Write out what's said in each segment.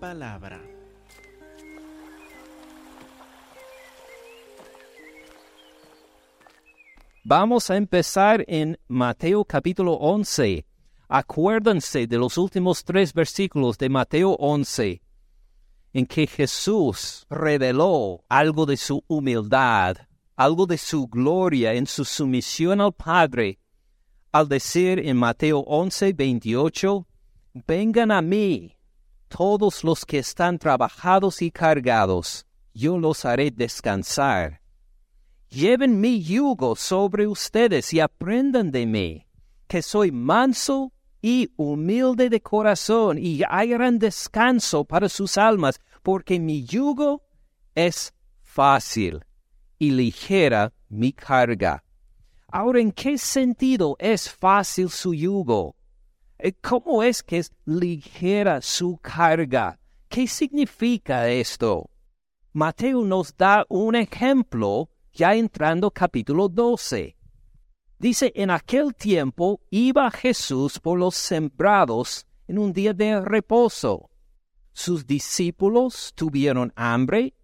palabra. Vamos a empezar en Mateo capítulo 11. Acuérdense de los últimos tres versículos de Mateo 11, en que Jesús reveló algo de su humildad, algo de su gloria en su sumisión al Padre, al decir en Mateo 11, 28, Vengan a mí, todos los que están trabajados y cargados, yo los haré descansar. Lleven mi yugo sobre ustedes y aprendan de mí, que soy manso y humilde de corazón, y hallarán descanso para sus almas, porque mi yugo es fácil y ligera mi carga. Ahora, ¿en qué sentido es fácil su yugo? Eh, ¿Cómo es que es ligera su carga? ¿Qué significa esto? Mateo nos da un ejemplo ya entrando capítulo 12. Dice, en aquel tiempo iba Jesús por los sembrados en un día de reposo. Sus discípulos tuvieron hambre,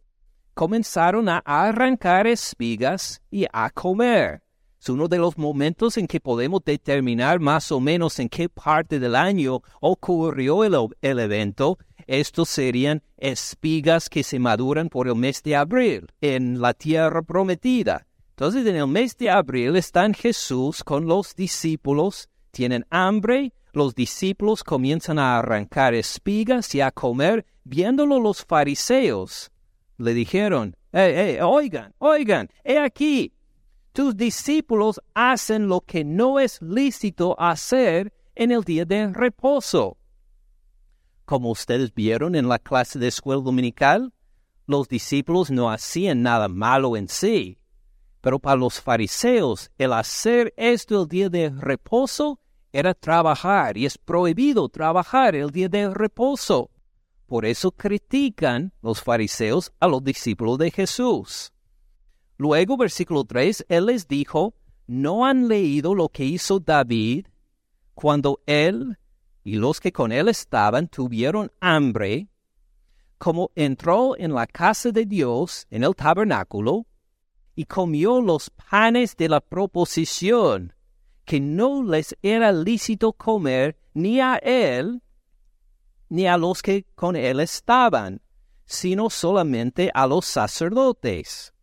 comenzaron a arrancar espigas y a comer. Es uno de los momentos en que podemos determinar más o menos en qué parte del año ocurrió el, evento. Estos serían espigas que se maduran por el mes de abril en la tierra prometida. Entonces en el mes de abril están Jesús con los discípulos, tienen hambre, los discípulos comienzan a arrancar espigas y a comer, viéndolo los fariseos. Le dijeron, hey, oigan, oigan, he aquí, tus discípulos hacen lo que no es lícito hacer en el día de reposo. Como ustedes vieron en la clase de escuela dominical, los discípulos no hacían nada malo en sí, pero para los fariseos el hacer esto el día de reposo era trabajar y es prohibido trabajar el día de reposo. Por eso critican los fariseos a los discípulos de Jesús. Luego, versículo 3, Él les dijo, ¿no han leído lo que hizo David cuando Él y los que con Él estaban tuvieron hambre, como entró en la casa de Dios, en el tabernáculo, y comió los panes de la proposición, que no les era lícito comer ni a Él, ni a los que con Él estaban, sino solamente a los sacerdotes.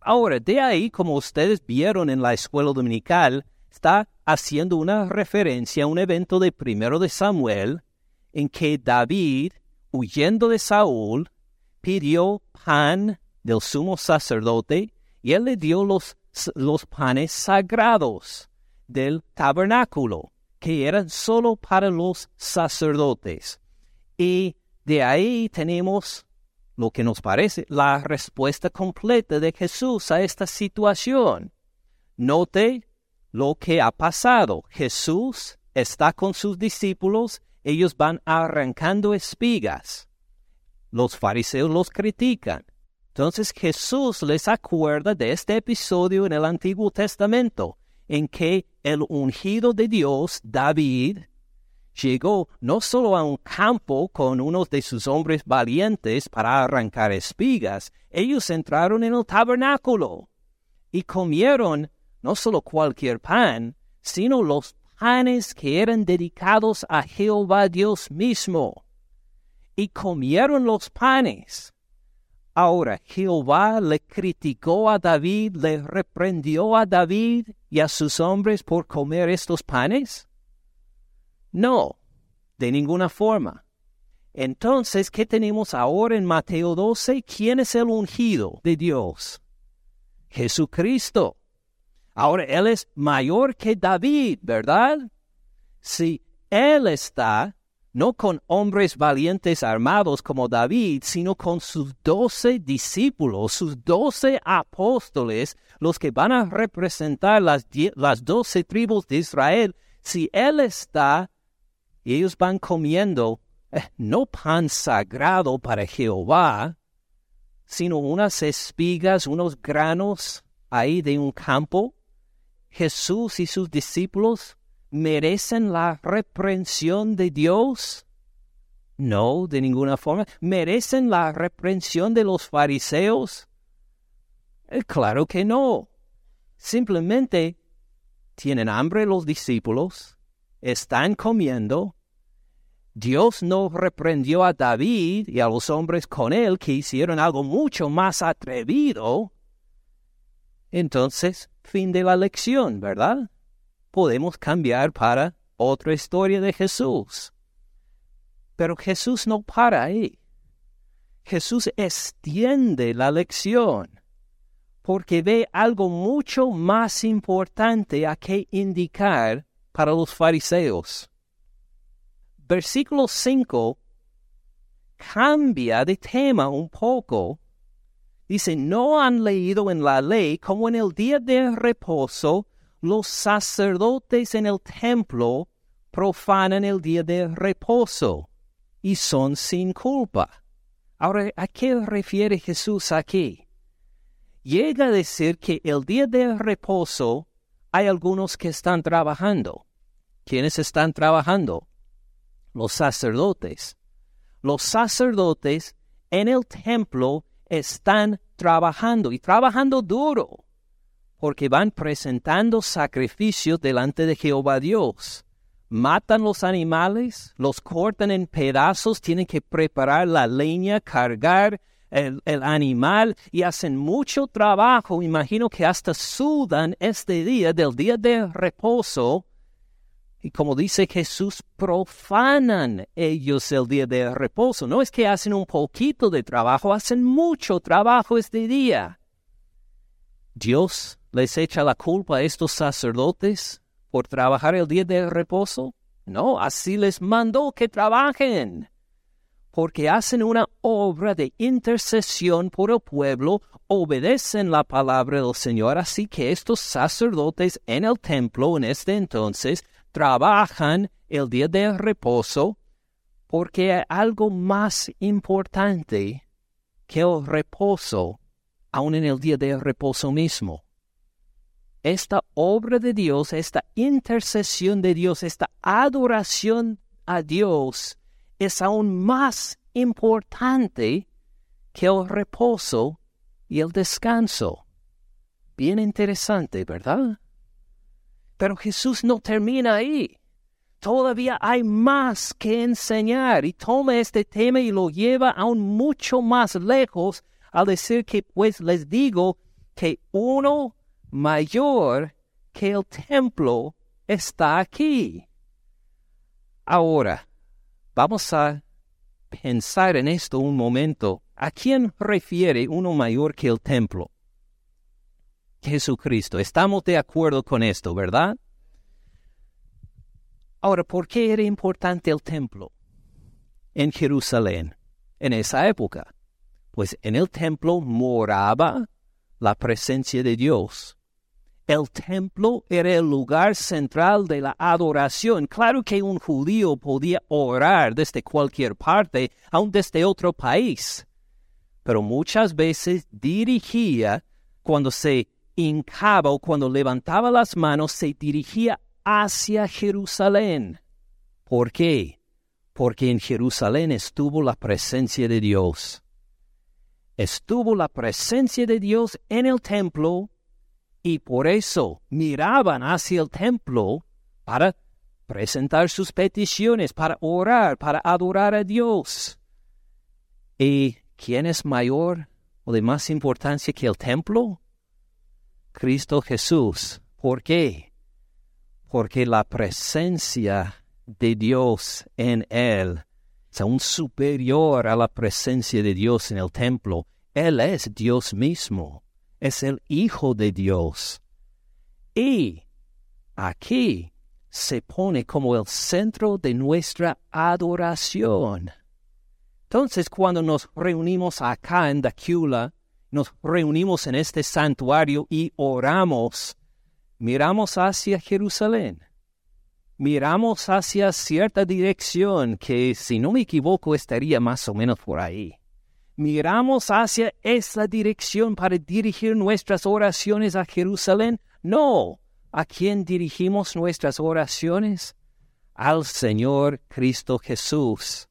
Ahora, de ahí, como ustedes vieron en la escuela dominical, está haciendo una referencia a un evento de primero de Samuel, en que David, huyendo de Saúl, pidió pan del sumo sacerdote y él le dio los, los panes sagrados del tabernáculo, que eran solo para los sacerdotes. Y de ahí tenemos lo que nos parece la respuesta completa de Jesús a esta situación. Note lo que ha pasado. Jesús está con sus discípulos, ellos van arrancando espigas. Los fariseos los critican. Entonces Jesús les acuerda de este episodio en el Antiguo Testamento, en que el ungido de Dios, David, llegó no solo a un campo con unos de sus hombres valientes para arrancar espigas, ellos entraron en el tabernáculo y comieron no solo cualquier pan, sino los panes que eran dedicados a Jehová Dios mismo. Y comieron los panes. Ahora, Jehová le criticó a David, le reprendió a David y a sus hombres por comer estos panes. No, de ninguna forma. Entonces, ¿qué tenemos ahora en Mateo 12? ¿Quién es el ungido de Dios? Jesucristo. Ahora, Él es mayor que David, ¿verdad? Si Él está no con hombres valientes armados como David, sino con sus doce discípulos, sus doce apóstoles, los que van a representar las, las doce tribus de Israel, si Él está y ellos van comiendo eh, no pan sagrado para Jehová, sino unas espigas, unos granos ahí de un campo. Jesús y sus discípulos merecen la reprensión de Dios. No, de ninguna forma. ¿Merecen la reprensión de los fariseos? Eh, claro que no. Simplemente tienen hambre los discípulos, están comiendo. Dios no reprendió a David y a los hombres con él que hicieron algo mucho más atrevido. Entonces, fin de la lección, ¿verdad? Podemos cambiar para otra historia de Jesús. Pero Jesús no para ahí. Jesús extiende la lección porque ve algo mucho más importante a que indicar para los fariseos. Versículo 5 cambia de tema un poco. Dice, no han leído en la ley como en el día de reposo los sacerdotes en el templo profanan el día de reposo y son sin culpa. Ahora, ¿a qué refiere Jesús aquí? Llega a decir que el día de reposo hay algunos que están trabajando. ¿Quiénes están trabajando? Los sacerdotes. Los sacerdotes en el templo están trabajando y trabajando duro, porque van presentando sacrificios delante de Jehová Dios matan los animales, los cortan en pedazos, tienen que preparar la leña, cargar el, animal y hacen mucho trabajo. Imagino que hasta sudan este día del día de reposo. Y como dice Jesús, profanan ellos el día de reposo. No es que hacen un poquito de trabajo, hacen mucho trabajo este día. Dios les echa la culpa a estos sacerdotes por trabajar el día de reposo? No, así les mandó que trabajen, porque hacen una obra de intercesión por el pueblo, obedecen la palabra del Señor, así que estos sacerdotes en el templo en este entonces trabajan el día de reposo, porque hay algo más importante que el reposo, aun en el día de reposo mismo esta obra de Dios, esta intercesión de Dios, esta adoración a Dios es aún más importante que el reposo y el descanso. Bien interesante, ¿verdad? Pero Jesús no termina ahí. Todavía hay más que enseñar y toma este tema y lo lleva aún mucho más lejos al decir que pues les digo que uno mayor que el templo está aquí. Ahora, vamos a pensar en esto un momento. ¿A quién refiere uno mayor que el templo? Jesucristo. Estamos de acuerdo con esto, ¿verdad? Ahora, ¿por qué era importante el templo en Jerusalén en esa época? Pues en el templo moraba la presencia de Dios. El templo era el lugar central de la adoración. Claro que un judío podía orar desde cualquier parte, aun desde otro país, pero muchas veces dirigía, cuando se hincaba cuando levantaba las manos, se dirigía hacia Jerusalén. ¿Por qué? Porque en Jerusalén estuvo la presencia de Dios. Estuvo la presencia de Dios en el templo y por eso miraban hacia el templo para presentar sus peticiones, para orar, para adorar a Dios. ¿Y quién es mayor o de más importancia que el templo? Cristo Jesús. ¿Por qué? Porque la presencia de Dios en él es aún superior a la presencia de Dios en el templo. Él es Dios mismo es el Hijo de Dios. Y aquí se pone como el centro de nuestra adoración. Entonces, cuando nos reunimos acá en Dacula, nos reunimos en este santuario y oramos, miramos hacia Jerusalén. Miramos hacia cierta dirección que, si no me equivoco, estaría más o menos por ahí miramos hacia esa dirección para dirigir nuestras oraciones a Jerusalén? No. ¿A quién dirigimos nuestras oraciones? Al Señor Cristo Jesús.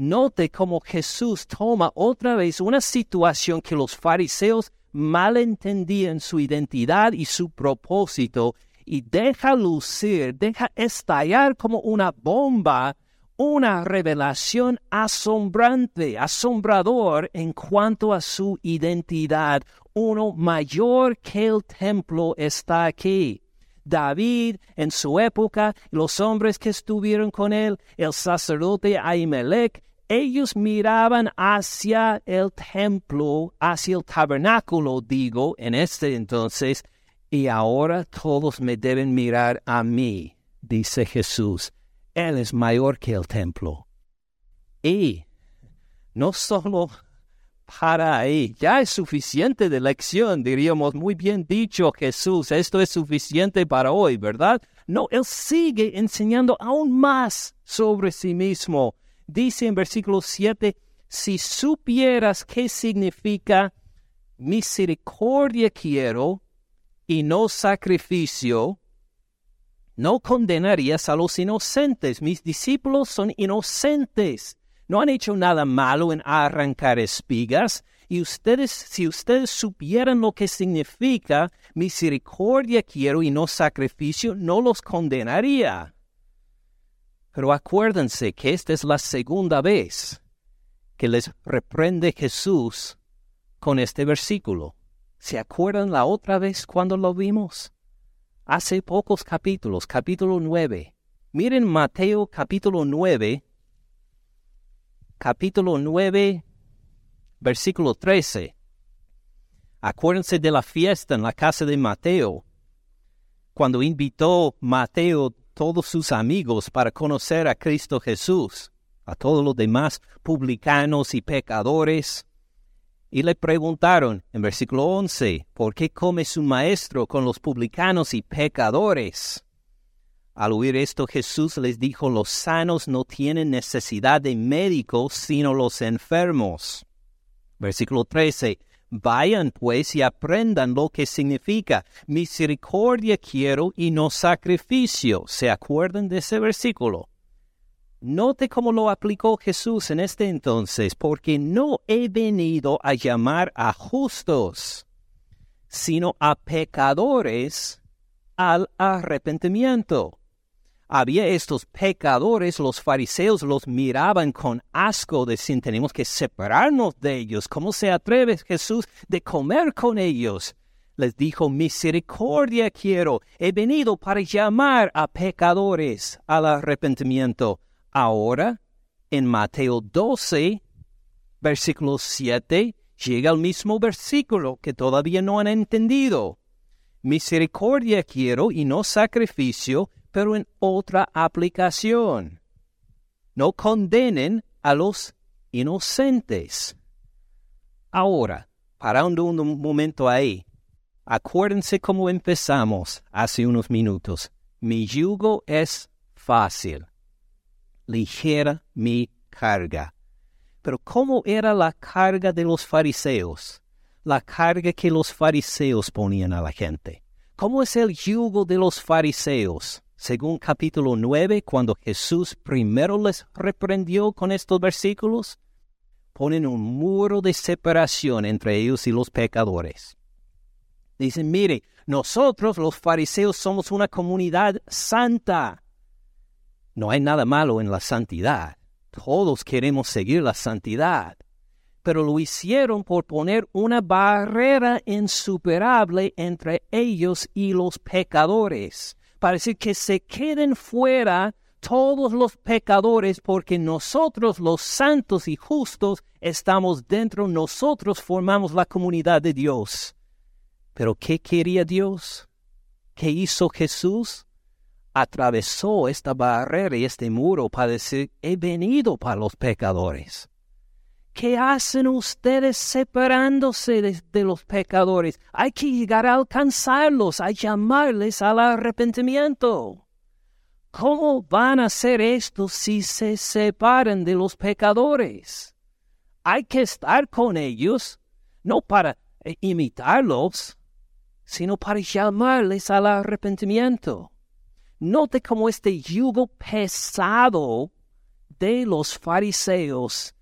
Note cómo Jesús toma otra vez una situación que los fariseos malentendían su identidad y su propósito y deja lucir, deja estallar como una bomba una revelación asombrante, asombrador en cuanto a su identidad. Uno mayor que el templo está aquí. David en su época, los hombres que estuvieron con él, el sacerdote Ahimelech, ellos miraban hacia el templo, hacia el tabernáculo, digo, en este entonces, y ahora todos me deben mirar a mí, dice Jesús. Él es mayor que el templo. Y no solo para ahí, ya es suficiente de lección, diríamos, muy bien dicho Jesús, esto es suficiente para hoy, ¿verdad? No, Él sigue enseñando aún más sobre sí mismo. Dice en versículo 7, si supieras qué significa misericordia quiero y no sacrificio, no condenarías a los inocentes. Mis discípulos son inocentes. No han hecho nada malo en arrancar espigas. Y ustedes, si ustedes supieran lo que significa misericordia quiero y no sacrificio, no los condenaría. Pero acuérdense que esta es la segunda vez que les reprende Jesús con este versículo. ¿Se acuerdan la otra vez cuando lo vimos? hace pocos capítulos, capítulo 9. Miren Mateo capítulo 9, capítulo 9, versículo 13. Acuérdense de la fiesta en la casa de Mateo, cuando invitó Mateo todos sus amigos para conocer a Cristo Jesús, a todos los demás publicanos y pecadores. Y le preguntaron en versículo 11, ¿por qué come su maestro con los publicanos y pecadores? Al oír esto Jesús les dijo, los sanos no tienen necesidad de médicos, sino los enfermos. Versículo 13, vayan pues y aprendan lo que significa misericordia quiero y no sacrificio. ¿Se acuerdan de ese versículo? Note cómo lo aplicó Jesús en este entonces, porque no he venido a llamar a justos, sino a pecadores al arrepentimiento. Había estos pecadores, los fariseos los miraban con asco, decían, tenemos que separarnos de ellos. ¿Cómo se atreve Jesús de comer con ellos? Les dijo, misericordia quiero, he venido para llamar a pecadores al arrepentimiento Ahora, en Mateo 12, versículo 7, llega el mismo versículo que todavía no han entendido. Misericordia quiero y no sacrificio, pero en otra aplicación. No condenen a los inocentes. Ahora, parando un momento ahí, acuérdense cómo empezamos hace unos minutos. Mi yugo es fácil ligera mi carga. Pero ¿cómo era la carga de los fariseos? La carga que los fariseos ponían a la gente. ¿Cómo es el yugo de los fariseos? Según capítulo 9, cuando Jesús primero les reprendió con estos versículos, ponen un muro de separación entre ellos y los pecadores. Dicen, mire, nosotros los fariseos somos una comunidad santa. No hay nada malo en la santidad. Todos queremos seguir la santidad. Pero lo hicieron por poner una barrera insuperable entre ellos y los pecadores. Para decir que se queden fuera todos los pecadores porque nosotros los santos y justos estamos dentro, nosotros formamos la comunidad de Dios. Pero ¿qué quería Dios? ¿Qué hizo Jesús? atravesó esta barrera y este muro para decir, he venido para los pecadores. ¿Qué hacen ustedes separándose de, los pecadores? Hay que llegar a alcanzarlos, a llamarles al arrepentimiento. ¿Cómo van a hacer esto si se separan de los pecadores? Hay que estar con ellos, no para eh, imitarlos, sino para llamarles al arrepentimiento. Note cómo este yugo pesado de los fariseos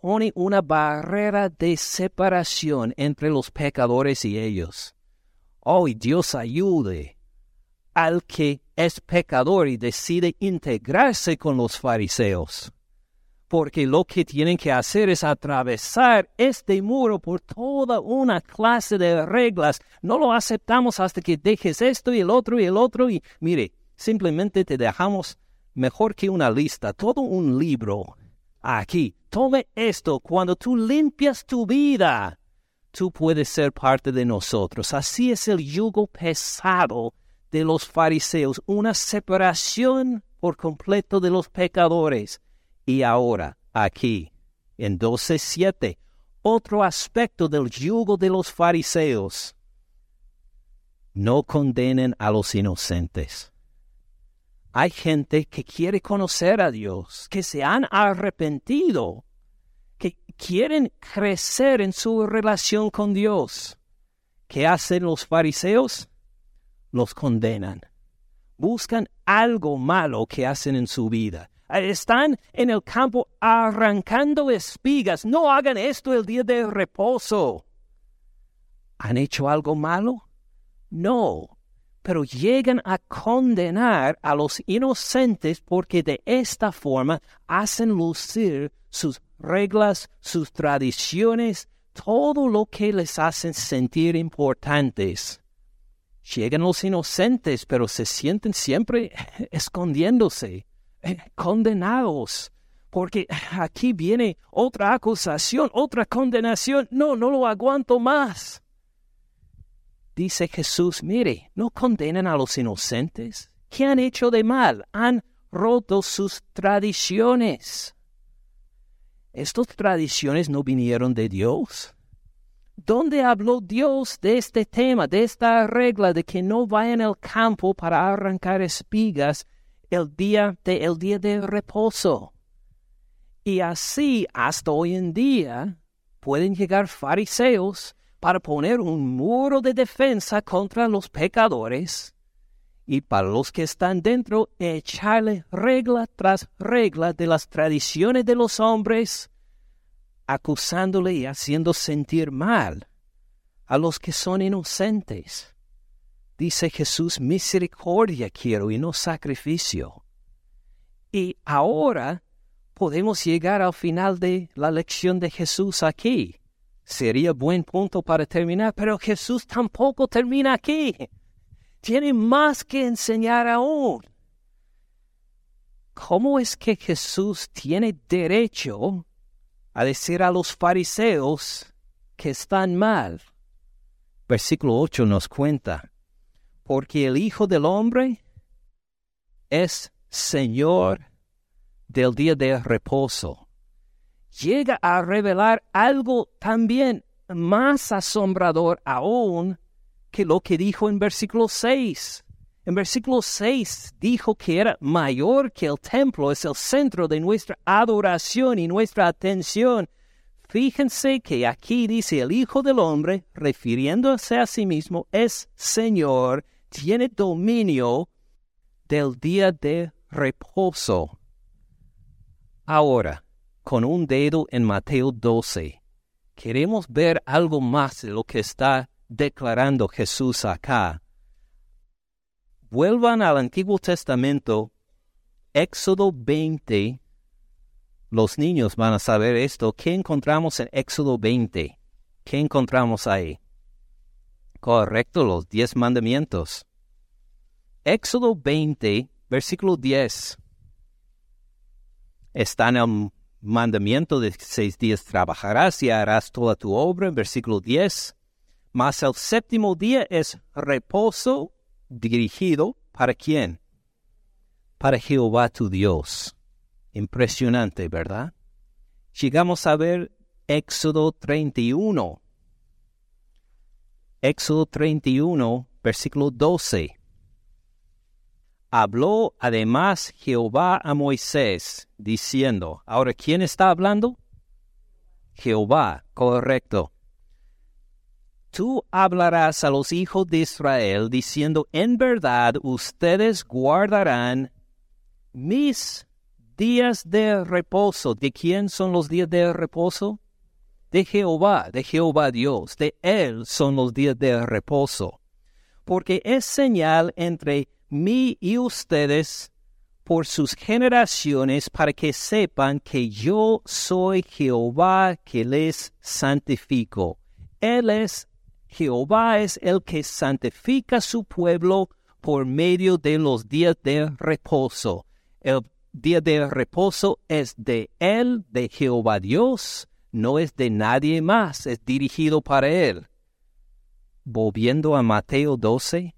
pone una barrera de separación entre los pecadores y ellos. Oh, Dios ayude al que es pecador y decide integrarse con los fariseos. Porque lo que tienen que hacer es atravesar este muro por toda una clase de reglas. No lo aceptamos hasta que dejes esto y el otro y el otro. Y mire, simplemente te dejamos mejor que una lista, todo un libro. Aquí, tome esto cuando tú limpias tu vida. Tú puedes ser parte de nosotros. Así es el yugo pesado de los fariseos, una separación por completo de los pecadores. Y ahora, aquí, en 12.7, otro aspecto del yugo de los fariseos. No condenen a los inocentes. Hay gente que quiere conocer a Dios, que se han arrepentido, quieren crecer en su relación con Dios. ¿Qué hacen los fariseos? Los condenan. Buscan algo malo que hacen en su vida. Están en el campo arrancando espigas. No hagan esto el día de reposo. ¿Han hecho algo malo? No, pero llegan a condenar a los inocentes porque de esta forma hacen lucir sus reglas, sus tradiciones, todo lo que les hacen sentir importantes. Llegan los inocentes, pero se sienten siempre escondiéndose, condenados, porque aquí viene otra acusación, otra condenación. No, no lo aguanto más dice Jesús, mire, no condenen a los inocentes. ¿Qué han hecho de mal? Han roto sus tradiciones. ¿Estas tradiciones no vinieron de Dios? ¿Dónde habló Dios de este tema, de esta regla de que no vayan al campo para arrancar espigas el día de, el día de reposo? Y así hasta hoy en día pueden llegar fariseos para poner un muro de defensa contra los pecadores y para los que están dentro echarle regla tras regla de las tradiciones de los hombres, acusándole y haciendo sentir mal a los que son inocentes. Dice Jesús, misericordia quiero y no sacrificio. Y ahora podemos llegar al final de la lección de Jesús aquí sería buen punto para terminar, pero Jesús tampoco termina aquí. Tiene más que enseñar aún. ¿Cómo es que Jesús tiene derecho a decir a los fariseos que están mal? Versículo 8 nos cuenta, porque el Hijo del Hombre es Señor del día de reposo llega a revelar algo también más asombrador aún que lo que dijo en versículo 6. En versículo 6 dijo que era mayor que el templo, es el centro de nuestra adoración y nuestra atención. Fíjense que aquí dice el Hijo del Hombre, refiriéndose a sí mismo, es Señor, tiene dominio del día de reposo. Ahora, con un dedo en Mateo 12. Queremos ver algo más de lo que está declarando Jesús acá. Vuelvan al Antiguo Testamento, Éxodo 20. Los niños van a saber esto. ¿Qué encontramos en Éxodo 20? ¿Qué encontramos ahí? Correcto, los diez mandamientos. Éxodo 20, versículo 10. Está en el mandamiento de seis días trabajarás y harás toda tu obra, versículo 10. Mas el séptimo día es reposo dirigido para quién? Para Jehová tu Dios. Impresionante, ¿verdad? Llegamos a ver Éxodo 31. Éxodo 31, versículo 12. Habló además Jehová a Moisés, diciendo, ahora, ¿quién está hablando? Jehová, correcto. Tú hablarás a los hijos de Israel, diciendo, en verdad ustedes guardarán mis días de reposo. ¿De quién son los días de reposo? De Jehová, de Jehová Dios. De Él son los días de reposo. Porque es señal entre mí y ustedes por sus generaciones para que sepan que yo soy Jehová que les santifico. Él es Jehová es el que santifica su pueblo por medio de los días de reposo. El día de reposo es de Él, de Jehová Dios, no es de nadie más, es dirigido para Él. Volviendo a Mateo 12,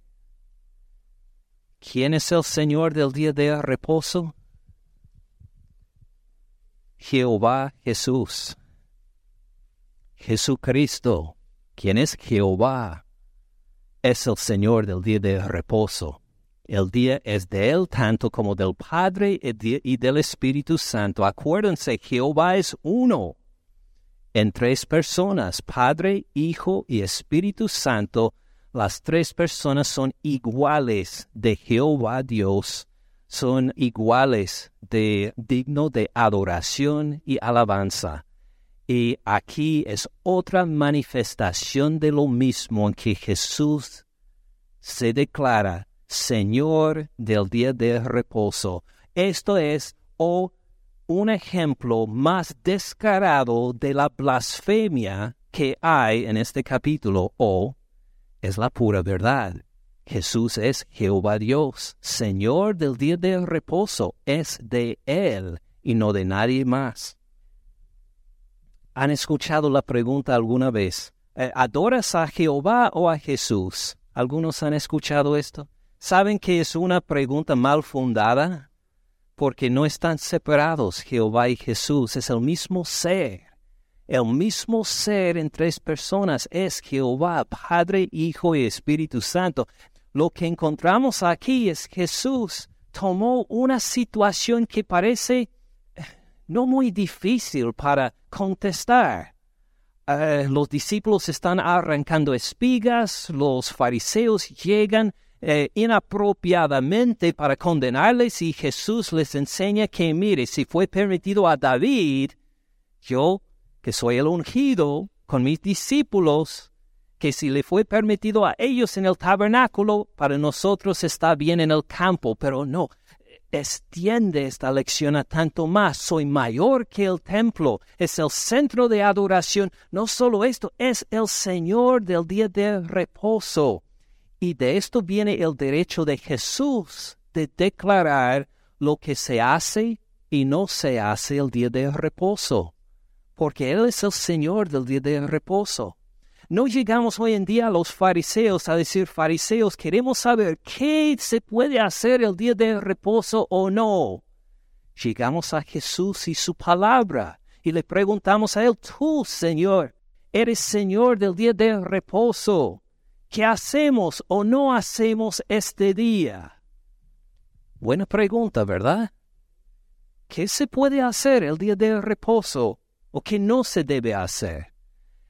¿Quién es el Señor del día de reposo? Jehová Jesús. Jesucristo, quien es Jehová, es el Señor del día de reposo. El día es de Él tanto como del Padre y del Espíritu Santo. Acuérdense, Jehová es uno. En tres personas, Padre, Hijo y Espíritu Santo, las tres personas son iguales de Jehová Dios, son iguales de digno de adoración y alabanza. Y aquí es otra manifestación de lo mismo en que Jesús se declara Señor del día de reposo. Esto es oh, un ejemplo más descarado de la blasfemia que hay en este capítulo o es la pura verdad. Jesús es Jehová Dios, Señor del día de reposo, es de Él y no de nadie más. ¿Han escuchado la pregunta alguna vez? Eh, ¿Adoras a Jehová o a Jesús? ¿Algunos han escuchado esto? ¿Saben que es una pregunta mal fundada? Porque no están separados Jehová y Jesús, es el mismo ser. El mismo ser en tres personas es Jehová, Padre, Hijo y Espíritu Santo. Lo que encontramos aquí es Jesús tomó una situación que parece no muy difícil para contestar. Eh, los discípulos están arrancando espigas, los fariseos llegan eh, inapropiadamente para condenarles y Jesús les enseña que, mire, si fue permitido a David, yo que soy el ungido con mis discípulos, que si le fue permitido a ellos en el tabernáculo, para nosotros está bien en el campo, pero no, extiende esta lección a tanto más. Soy mayor que el templo, es el centro de adoración. No solo esto, es el Señor del día de reposo. Y de esto viene el derecho de Jesús de declarar lo que se hace y no se hace el día de reposo porque Él es el Señor del día de reposo. No llegamos hoy en día a los fariseos a decir, fariseos, queremos saber qué se puede hacer el día de reposo o no. Llegamos a Jesús y su palabra y le preguntamos a Él, tú, Señor, eres Señor del día de reposo. ¿Qué hacemos o no hacemos este día? Buena pregunta, ¿verdad? ¿Qué se puede hacer el día de reposo o que no se debe hacer.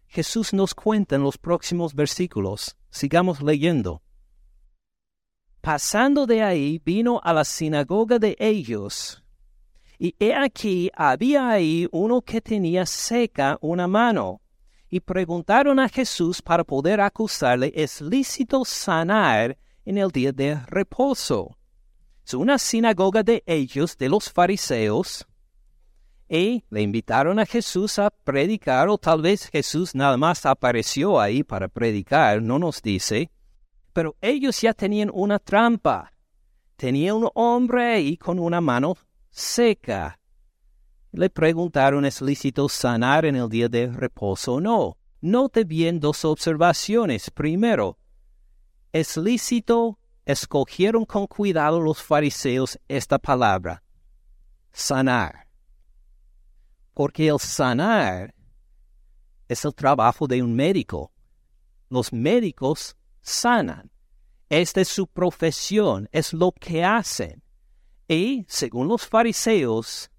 Jesús nos cuenta en los próximos versículos. Sigamos leyendo. Pasando de ahí, vino a la sinagoga de ellos. Y he aquí había ahí uno que tenía seca una mano. Y preguntaron a Jesús para poder acusarle, ¿es lícito sanar en el día de reposo? Es una sinagoga de ellos, de los fariseos, y le invitaron a Jesús a predicar, o tal vez Jesús nada más apareció ahí para predicar, no nos dice, pero ellos ya tenían una trampa. Tenía un hombre ahí con una mano seca. Le preguntaron, ¿es lícito sanar en el día de reposo o no? Note bien dos observaciones. Primero, es lícito, escogieron con cuidado los fariseos esta palabra, sanar porque el sanar es el trabajo de un médico. Los médicos sanan. Esta es su profesión, es lo que hacen. Y, según los fariseos,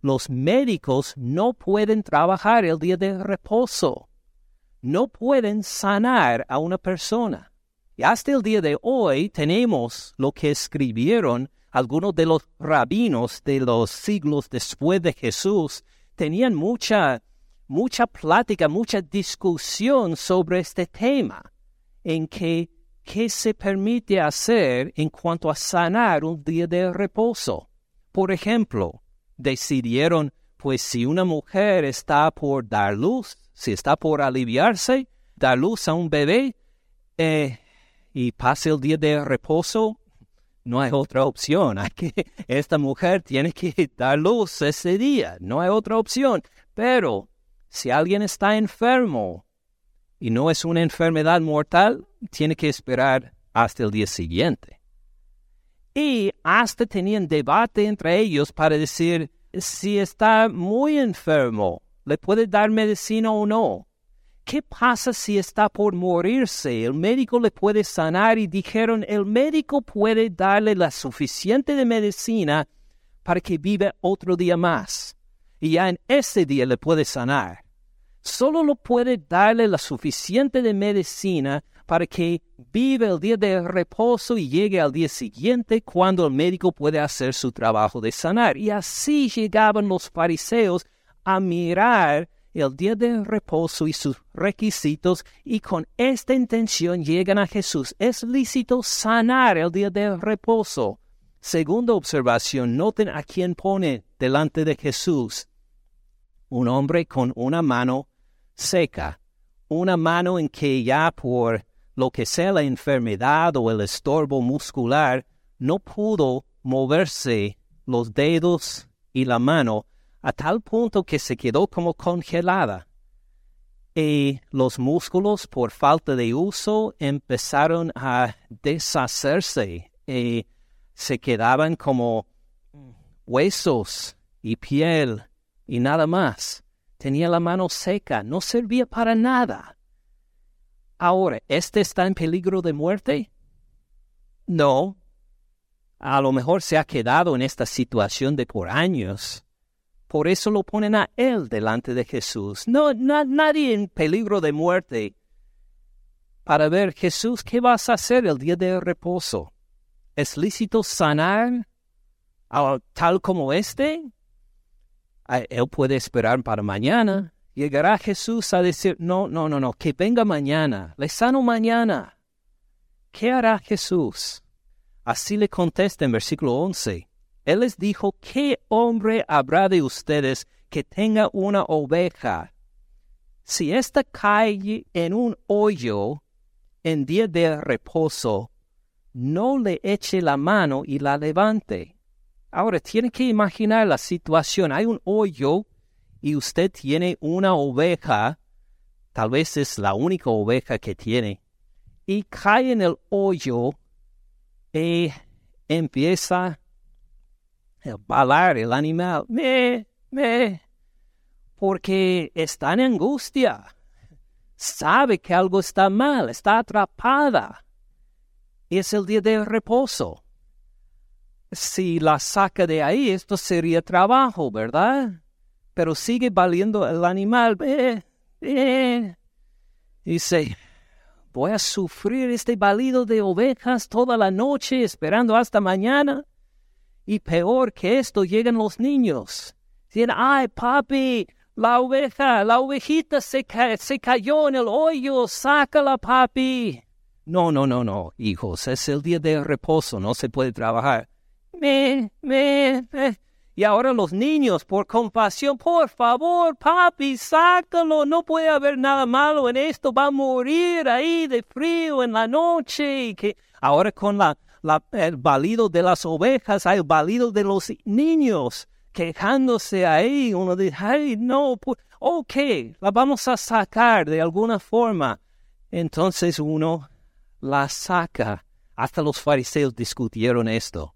los médicos no pueden trabajar el día de reposo. No pueden sanar a una persona. Y hasta el día de hoy tenemos lo que escribieron algunos de los rabinos de los siglos después de Jesús tenían mucha, mucha plática, mucha discusión sobre este tema, en que qué se permite hacer en cuanto a sanar un día de reposo. Por ejemplo, decidieron, pues si una mujer está por dar luz, si está por aliviarse, dar luz a un bebé, eh, y pase el día de reposo, no hay otra opción. Hay que, esta mujer tiene que dar luz ese día. No hay otra opción. Pero si alguien está enfermo y no es una enfermedad mortal, tiene que esperar hasta el día siguiente. Y hasta tenían debate entre ellos para decir si está muy enfermo, le puede dar medicina o no. ¿Qué pasa si está por morirse? El médico le puede sanar y dijeron, el médico puede darle la suficiente de medicina para que viva otro día más. Y ya en ese día le puede sanar. Solo lo puede darle la suficiente de medicina para que viva el día de reposo y llegue al día siguiente cuando el médico puede hacer su trabajo de sanar. Y así llegaban los fariseos a mirar el día de reposo y sus requisitos y con esta intención llegan a Jesús. Es lícito sanar el día de reposo. Segunda observación, noten a quién pone delante de Jesús. Un hombre con una mano seca, una mano en que ya por lo que sea la enfermedad o el estorbo muscular, no pudo moverse los dedos y la mano a tal punto que se quedó como congelada. Y los músculos, por falta de uso, empezaron a deshacerse y se quedaban como huesos y piel y nada más. Tenía la mano seca, no servía para nada. Ahora, ¿este está en peligro de muerte? No. A lo mejor se ha quedado en esta situación de por años, por eso lo ponen a él delante de Jesús. No, nadie en peligro de muerte. Para ver, Jesús, ¿qué vas a hacer el día de reposo? ¿Es lícito sanar tal como este? Él puede esperar para mañana. Llegará Jesús a decir, no, no, no, no, que venga mañana, le sano mañana. ¿Qué hará Jesús? Así le contesta en versículo 11. Él les dijo, ¿qué hombre habrá de ustedes que tenga una oveja? Si ésta cae en un hoyo en día de reposo, no le eche la mano y la levante. Ahora, tiene que imaginar la situación. Hay un hoyo y usted tiene una oveja, tal vez es la única oveja que tiene, y cae en el hoyo y empieza el el animal, me, me, porque está en angustia. Sabe que algo está mal, está atrapada. Es el día de reposo. Si la saca de ahí, esto sería trabajo, ¿verdad? Pero sigue valiendo el animal. Dice, voy a sufrir este balido de ovejas toda la noche esperando hasta mañana. Y peor que esto, llegan los niños. Dicen, ay, papi, la oveja, la ovejita se, se cayó en el hoyo, sácala, papi. No, no, no, no, hijos, es el día de reposo, no se puede trabajar. Me, me, me. Y ahora los niños, por compasión, por favor, papi, sácalo, no puede haber nada malo en esto, va a morir ahí de frío en la noche. Que ahora con la el balido de las ovejas, hay el balido de los niños quejándose ahí. Uno dice, ay, no, pues, ok, la vamos a sacar de alguna forma. Entonces uno la saca. Hasta los fariseos discutieron esto.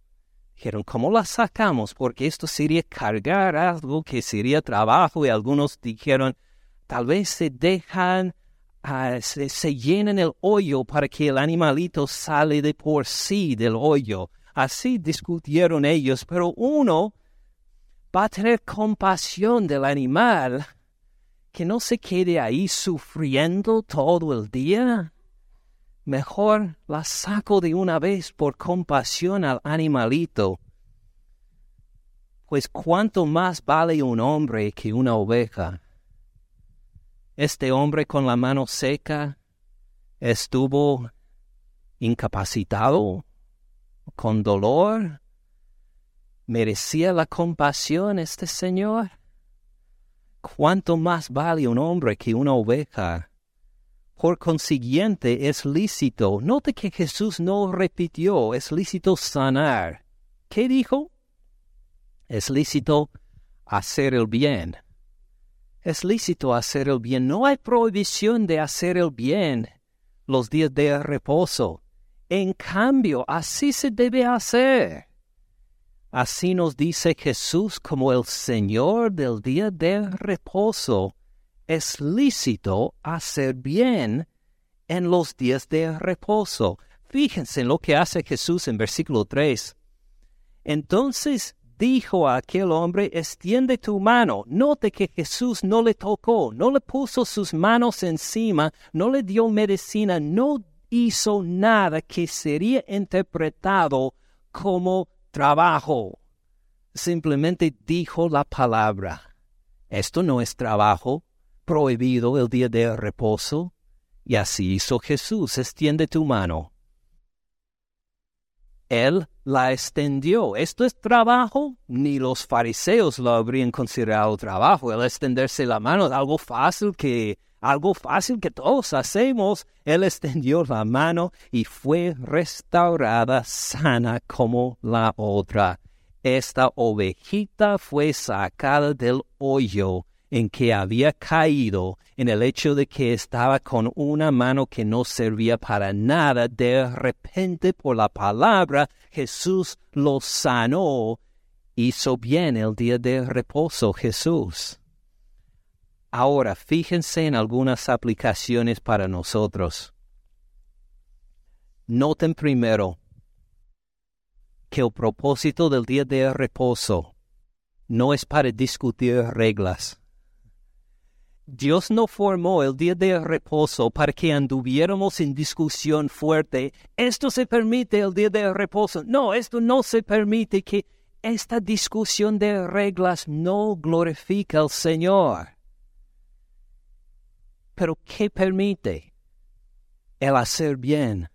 Dijeron, ¿cómo la sacamos? Porque esto sería cargar algo que sería trabajo. Y algunos dijeron, tal vez se dejan Ah, se, llenan el hoyo para que el animalito sale de por sí del hoyo. Así discutieron ellos, pero uno va a tener compasión del animal, que no se quede ahí sufriendo todo el día. Mejor la saco de una vez por compasión al animalito Pues cuánto más vale un hombre que una oveja. Este hombre con la mano seca estuvo incapacitado, con dolor. ¿Merecía la compasión este Señor? ¿Cuánto más vale un hombre que una oveja? Por consiguiente, es lícito. Note que Jesús no repitió, es lícito sanar. ¿Qué dijo? Es lícito hacer el bien. Es lícito hacer el bien. No hay prohibición de hacer el bien los días de reposo. En cambio, así se debe hacer. Así nos dice Jesús como el Señor del día de reposo. Es lícito hacer bien en los días de reposo. Fíjense en lo que hace Jesús en versículo 3. Entonces dijo a aquel hombre, extiende tu mano. Note que Jesús no le tocó, no le puso sus manos encima, no le dio medicina, no hizo nada que sería interpretado como trabajo. Simplemente dijo la palabra. Esto no es trabajo prohibido el día de reposo. Y así hizo Jesús, extiende tu mano. Él la extendió. ¿Esto es trabajo? Ni los fariseos lo habrían considerado trabajo. El extenderse la mano es algo fácil que algo fácil que todos hacemos. Él extendió la mano y fue restaurada sana como la otra. Esta ovejita fue sacada del hoyo en que había caído en el hecho de que estaba con una mano que no servía para nada. De repente, por la palabra, Jesús lo sanó. Hizo bien el día de reposo Jesús. Ahora, fíjense en algunas aplicaciones para nosotros. Noten primero que el propósito del día de reposo no es para discutir reglas. Dios no formó el día de reposo para que anduviéramos en discusión fuerte. Esto se permite el día de reposo. No, esto no se permite que esta discusión de reglas no glorifica al Señor. Pero ¿qué permite? El hacer bien.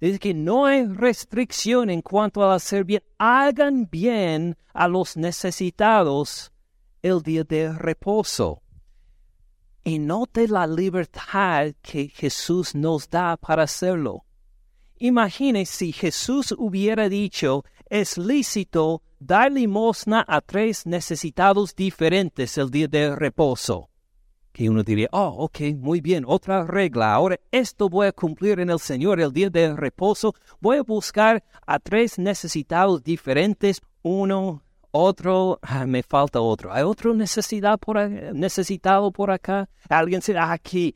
Es que no hay restricción en cuanto al hacer bien. Hagan bien a los necesitados el día de reposo. Y note la libertad que Jesús nos da para hacerlo. Imagine si Jesús hubiera dicho, es lícito dar limosna a tres necesitados diferentes el día de reposo que uno diría, oh, ok, muy bien, otra regla. Ahora esto voy a cumplir en el Señor el día de reposo. Voy a buscar a tres necesitados diferentes, uno, otro, ah, me falta otro. ¿Hay otro necesidad por, necesitado por acá? Alguien se aquí.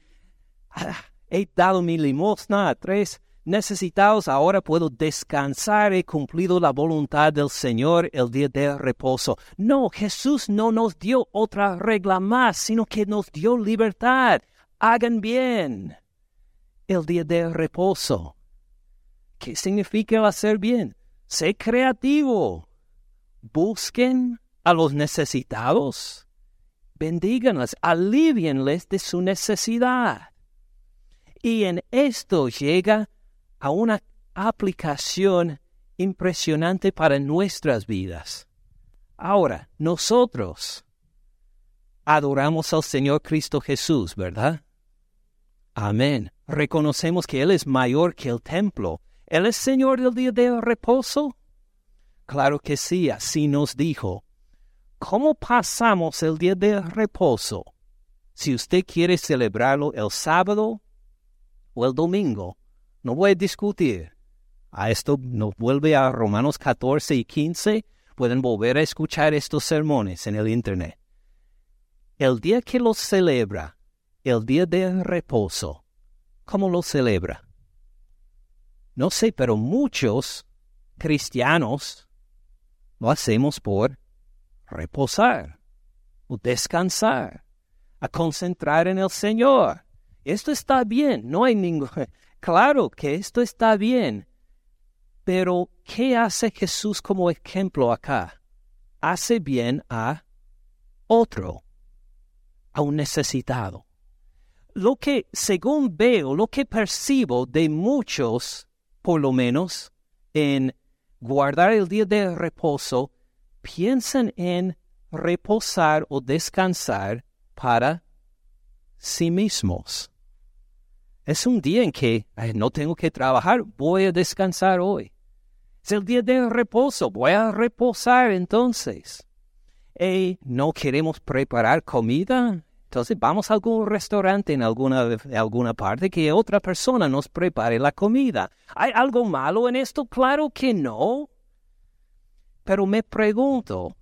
Ah, he dado mi limosna a tres necesitados, ahora puedo descansar, he cumplido la voluntad del Señor el día de reposo. No, Jesús no nos dio otra regla más, sino que nos dio libertad. Hagan bien el día de reposo. ¿Qué significa hacer bien? Sé creativo. Busquen a los necesitados. Bendíganles, alivienles de su necesidad. Y en esto llega a una aplicación impresionante para nuestras vidas. Ahora, nosotros adoramos al Señor Cristo Jesús, ¿verdad? Amén. Reconocemos que Él es mayor que el templo. ¿Él es Señor del día de reposo? Claro que sí, así nos dijo. ¿Cómo pasamos el día de reposo? Si usted quiere celebrarlo el sábado o el domingo, no voy a discutir. A esto nos vuelve a Romanos 14 y 15. Pueden volver a escuchar estos sermones en el Internet. El día que lo celebra, el día de reposo, ¿cómo lo celebra? No sé, pero muchos cristianos lo hacemos por reposar o descansar, a concentrar en el Señor. Esto está bien, no hay ningún... Claro que esto está bien, pero ¿qué hace Jesús como ejemplo acá? hace bien a otro, a un necesitado. Lo que, según veo, lo que percibo de muchos, por lo menos, en guardar el día de reposo, piensan en reposar o descansar para sí mismos. Es un día en que no tengo que trabajar, voy a descansar hoy. Es el día de reposo, voy a reposar entonces. Y no queremos preparar comida, entonces vamos a algún restaurante en alguna, alguna parte que otra persona nos prepare la comida. ¿Hay algo malo en esto? Claro que no. Pero me pregunto,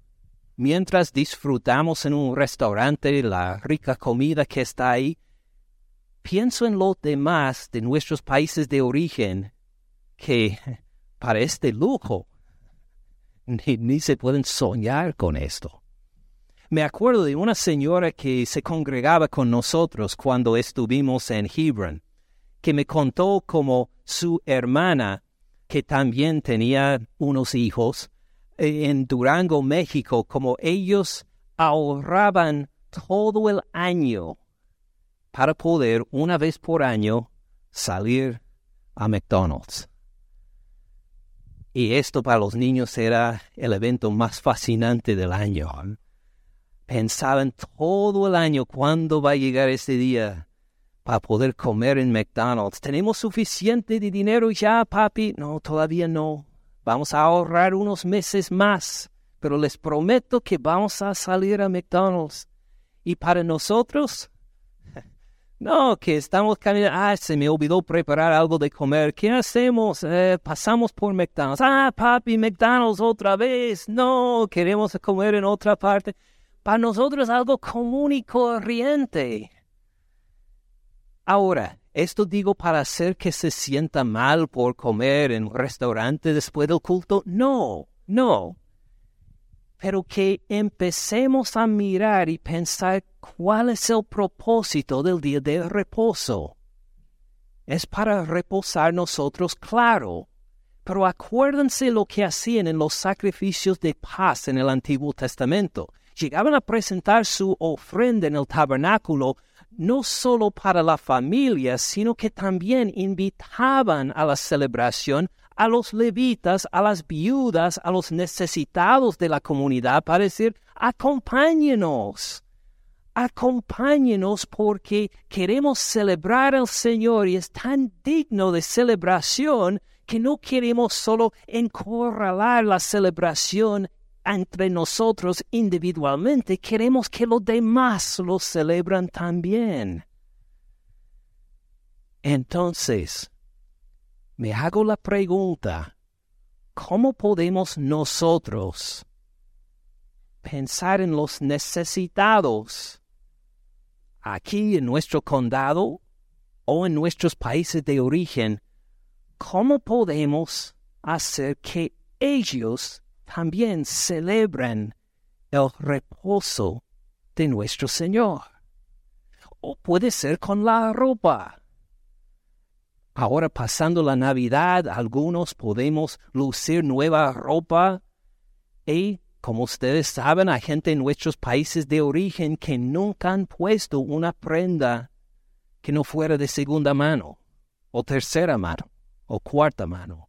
mientras disfrutamos en un restaurante la rica comida que está ahí, pienso en los demás de nuestros países de origen que para este lujo ni, ni se pueden soñar con esto. Me acuerdo de una señora que se congregaba con nosotros cuando estuvimos en Hebron, que me contó como su hermana, que también tenía unos hijos, eh, en Durango, México, como ellos ahorraban todo el año para poder una vez por año salir a McDonald's. Y esto para los niños era el evento más fascinante del año. Pensaban todo el año cuándo va a llegar ese día para poder comer en McDonald's. ¿Tenemos suficiente de dinero ya, papi? No, todavía no. Vamos a ahorrar unos meses más, pero les prometo que vamos a salir a McDonald's. Y para nosotros, no, que estamos caminando, ah, se me olvidó preparar algo de comer, ¿qué hacemos? Eh, pasamos por McDonald's, ah, papi, McDonald's otra vez, no, queremos comer en otra parte. Para nosotros algo común y corriente. Ahora, ¿Esto digo para hacer que se sienta mal por comer en un restaurante después del culto? No, no. Pero que empecemos a mirar y pensar cuál es el propósito del día de reposo. Es para reposar nosotros, claro. Pero acuérdense lo que hacían en los sacrificios de paz en el Antiguo Testamento. Llegaban a presentar su ofrenda en el tabernáculo no solo para la familia, sino que también invitaban a la celebración a los levitas, a las viudas, a los necesitados de la comunidad para decir, acompáñenos, acompáñenos porque queremos celebrar al Señor y es tan digno de celebración que no queremos solo encorralar la celebración entre nosotros individualmente, queremos que los demás lo celebran también. Entonces, me hago la pregunta, ¿cómo podemos nosotros pensar en los necesitados aquí en nuestro condado o en nuestros países de origen? ¿Cómo podemos hacer que ellos también celebran el reposo de nuestro Señor. O puede ser con la ropa. Ahora pasando la Navidad, algunos podemos lucir nueva ropa y, como ustedes saben, hay gente en nuestros países de origen que nunca han puesto una prenda que no fuera de segunda mano, o tercera mano, o cuarta mano.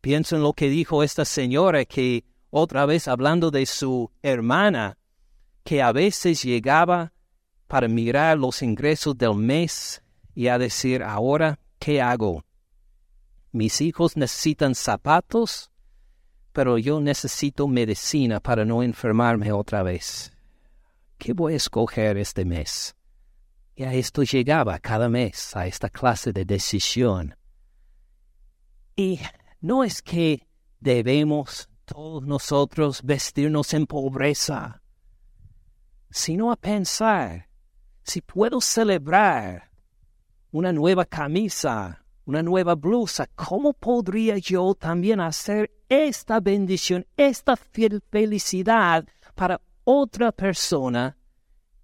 Pienso en lo que dijo esta señora que otra vez hablando de su hermana, que a veces llegaba para mirar los ingresos del mes y a decir, ahora, ¿qué hago? Mis hijos necesitan zapatos, pero yo necesito medicina para no enfermarme otra vez. ¿Qué voy a escoger este mes? Y a esto llegaba cada mes, a esta clase de decisión. Y no es que debemos todos nosotros vestirnos en pobreza, sino a pensar si puedo celebrar una nueva camisa, una nueva blusa, ¿cómo podría yo también hacer esta bendición, esta felicidad para otra persona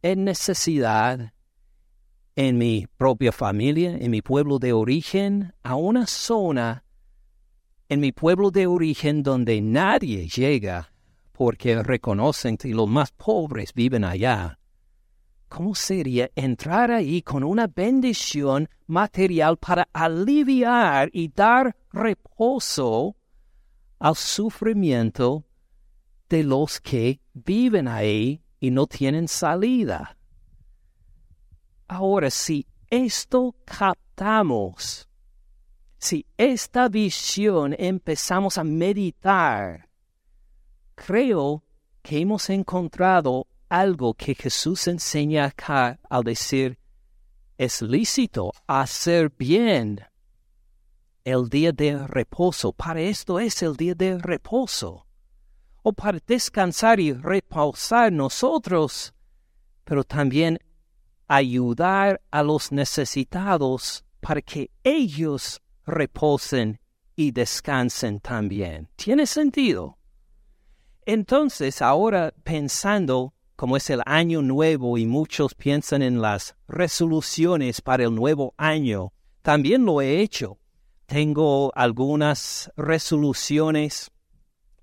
en necesidad en mi propia familia, en mi pueblo de origen, a una zona en mi pueblo de origen donde nadie llega porque reconocen que los más pobres viven allá. ¿Cómo sería entrar ahí con una bendición material para aliviar y dar reposo al sufrimiento de los que viven ahí y no tienen salida? Ahora, si esto captamos, si esta visión empezamos a meditar, creo que hemos encontrado algo que Jesús enseña acá al decir, es lícito hacer bien el día de reposo. Para esto es el día de reposo. O para descansar y reposar nosotros, pero también ayudar a los necesitados para que ellos reposen y descansen también. ¿Tiene sentido? Entonces, ahora pensando como es el año nuevo y muchos piensan en las resoluciones para el nuevo año, también lo he hecho. Tengo algunas resoluciones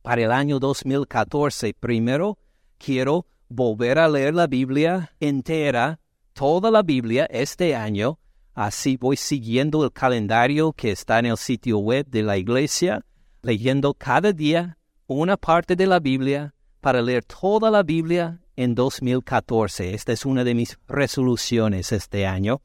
para el año 2014. Primero, quiero volver a leer la Biblia entera, toda la Biblia este año. Así voy siguiendo el calendario que está en el sitio web de la iglesia, leyendo cada día una parte de la Biblia para leer toda la Biblia en 2014. Esta es una de mis resoluciones este año.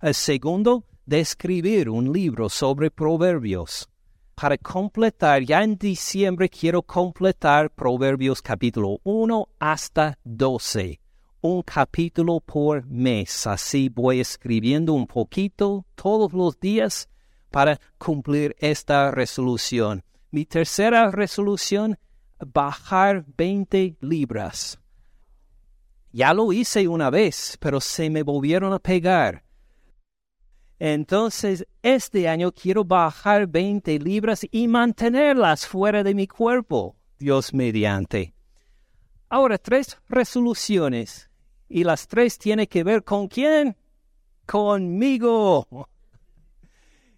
El segundo, de escribir un libro sobre proverbios. Para completar, ya en diciembre quiero completar Proverbios capítulo 1 hasta 12. Un capítulo por mes. Así voy escribiendo un poquito todos los días para cumplir esta resolución. Mi tercera resolución, bajar 20 libras. Ya lo hice una vez, pero se me volvieron a pegar. Entonces, este año quiero bajar 20 libras y mantenerlas fuera de mi cuerpo, Dios mediante. Ahora, tres resoluciones. Y las tres tienen que ver con quién? Conmigo.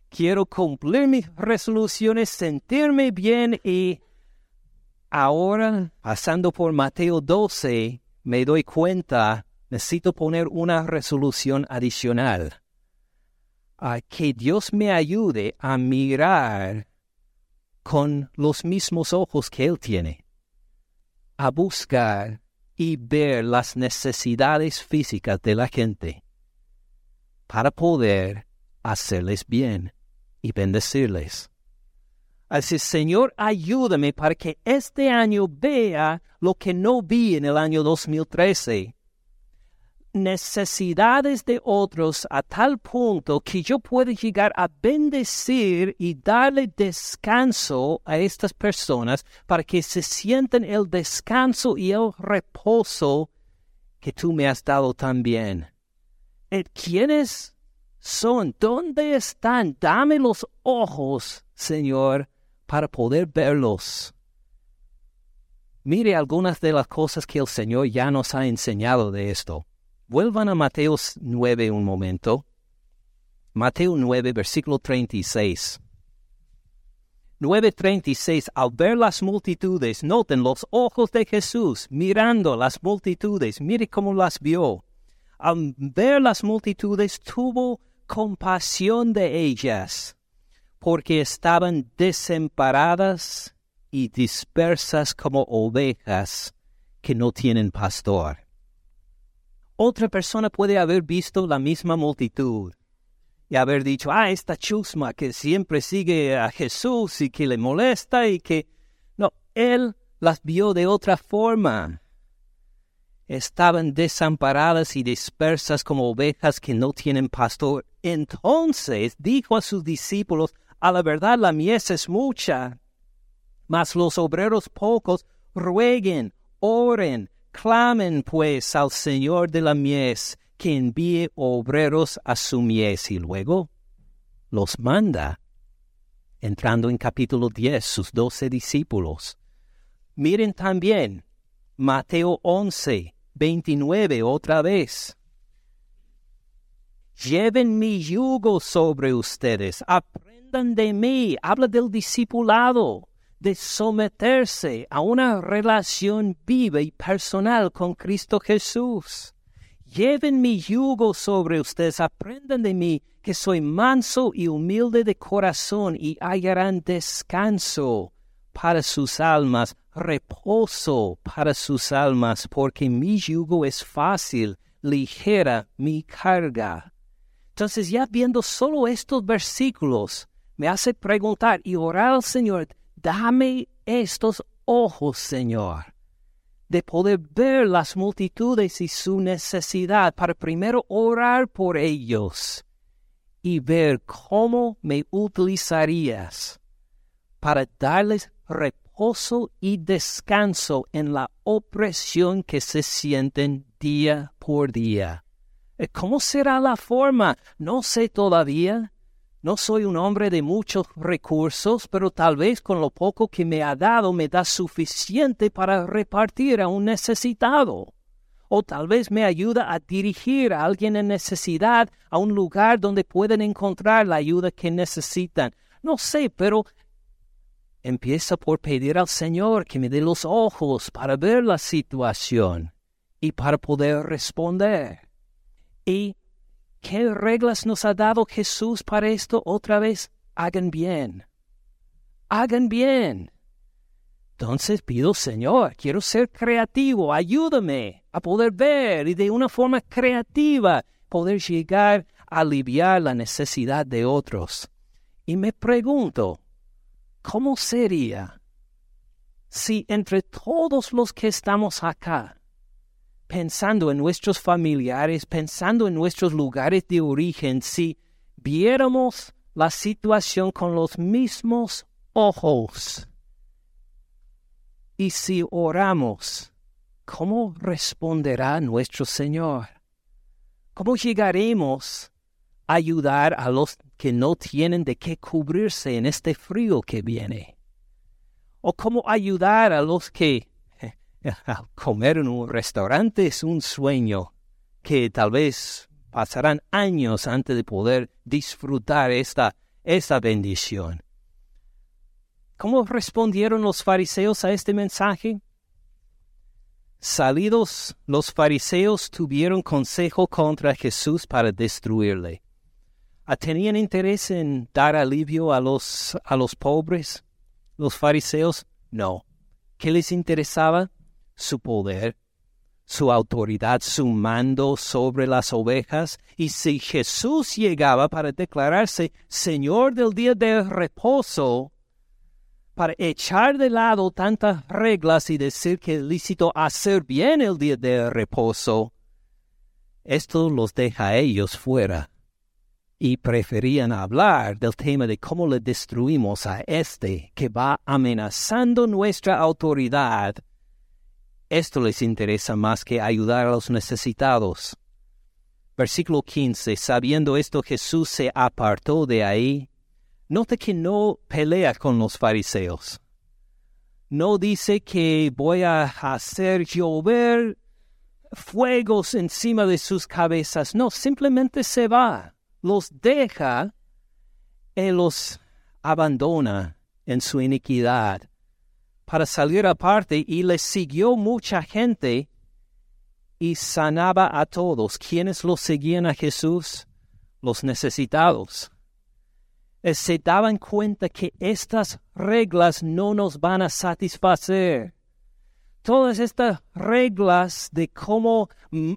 Quiero cumplir mis resoluciones, sentirme bien y ahora, pasando por Mateo 12, me doy cuenta, necesito poner una resolución adicional. A que Dios me ayude a mirar con los mismos ojos que Él tiene, a buscar y ver las necesidades físicas de la gente para poder hacerles bien y bendecirles. Así, Señor, ayúdame para que este año vea lo que no vi en el año 2013. Necesidades de otros a tal punto que yo pueda llegar a bendecir y darle descanso a estas personas para que se sientan el descanso y el reposo que tú me has dado también. Eh, ¿Quiénes son? ¿Dónde están? Dame los ojos, Señor, para poder verlos. Mire algunas de las cosas que el Señor ya nos ha enseñado de esto. Vuelvan a Mateo 9 un momento. Mateo 9, versículo 36. 9:36, al ver las multitudes, noten los ojos de Jesús mirando las multitudes, mire cómo las vio. Al ver las multitudes, tuvo compasión de ellas porque estaban desamparadas y dispersas como ovejas que no tienen pastor. Otra persona puede haber visto la misma multitud y haber dicho, ah, esta chusma que siempre sigue a Jesús y que le molesta y que... No, él las vio de otra forma. Estaban desamparadas y dispersas como ovejas que no tienen pastor. Entonces dijo a sus discípulos, a la verdad la mies es mucha, mas los obreros pocos rueguen, oren, clamen pues al Señor de la mies que envíe obreros a su mies y luego los manda. Entrando en capítulo 10, sus doce discípulos. Miren también Mateo 11, 29 otra vez. Lleven mi yugo sobre ustedes, de mí, habla del discipulado, de someterse a una relación viva y personal con Cristo Jesús. Lleven mi yugo sobre ustedes, aprendan de mí, que soy manso y humilde de corazón, y hallarán descanso para sus almas, reposo para sus almas, porque mi yugo es fácil, ligera mi carga. Entonces, ya viendo solo estos versículos, me hace preguntar y orar al Señor, dame estos ojos, Señor, de poder ver las multitudes y su necesidad para primero orar por ellos y ver cómo me utilizarías para darles reposo y descanso en la opresión que se sienten día por día. ¿Cómo será la forma? No sé todavía. No soy un hombre de muchos recursos, pero tal vez con lo poco que me ha dado me da suficiente para repartir a un necesitado. O tal vez me ayuda a dirigir a alguien en necesidad a un lugar donde pueden encontrar la ayuda que necesitan. No sé, pero empieza por pedir al Señor que me dé los ojos para ver la situación y para poder responder. ¿Y qué reglas nos ha dado Jesús para esto? Otra vez, hagan bien. Hagan bien. Entonces pido, Señor, quiero ser creativo, ayúdame a poder ver y de una forma creativa poder llegar a aliviar la necesidad de otros. Y me pregunto, ¿cómo sería si entre todos los que estamos acá pensando en nuestros familiares, pensando en nuestros lugares de origen, si viéramos la situación con los mismos ojos y si oramos, ¿cómo responderá nuestro Señor? ¿Cómo llegaremos a ayudar a los que no tienen de qué cubrirse en este frío que viene? ¿O cómo ayudar a los que comer en un restaurante es un sueño que tal vez pasarán años antes de poder disfrutar esta, esta bendición. ¿Cómo respondieron los fariseos a este mensaje? Salidos los fariseos tuvieron consejo contra Jesús para destruirle. ¿Tenían interés en dar alivio a los, a los pobres? Los fariseos no. ¿Qué les interesaba? Su poder, su autoridad, su mando sobre las ovejas, y si Jesús llegaba para declararse Señor del día de reposo, para echar de lado tantas reglas y decir que es lícito hacer bien el día de reposo, esto los deja a ellos fuera. Y preferían hablar del tema de cómo le destruimos a este que va amenazando nuestra autoridad esto les interesa más que ayudar a los necesitados. Versículo 15. Sabiendo esto, Jesús se apartó de ahí. Nota que no pelea con los fariseos. No dice que voy a hacer llover fuegos encima de sus cabezas. No, simplemente se va, los deja y los abandona en su iniquidad para salir aparte y le siguió mucha gente y sanaba a todos. ¿Quiénes lo seguían a Jesús? Los necesitados. Eh, se daban cuenta que estas reglas no nos van a satisfacer. Todas estas reglas de cómo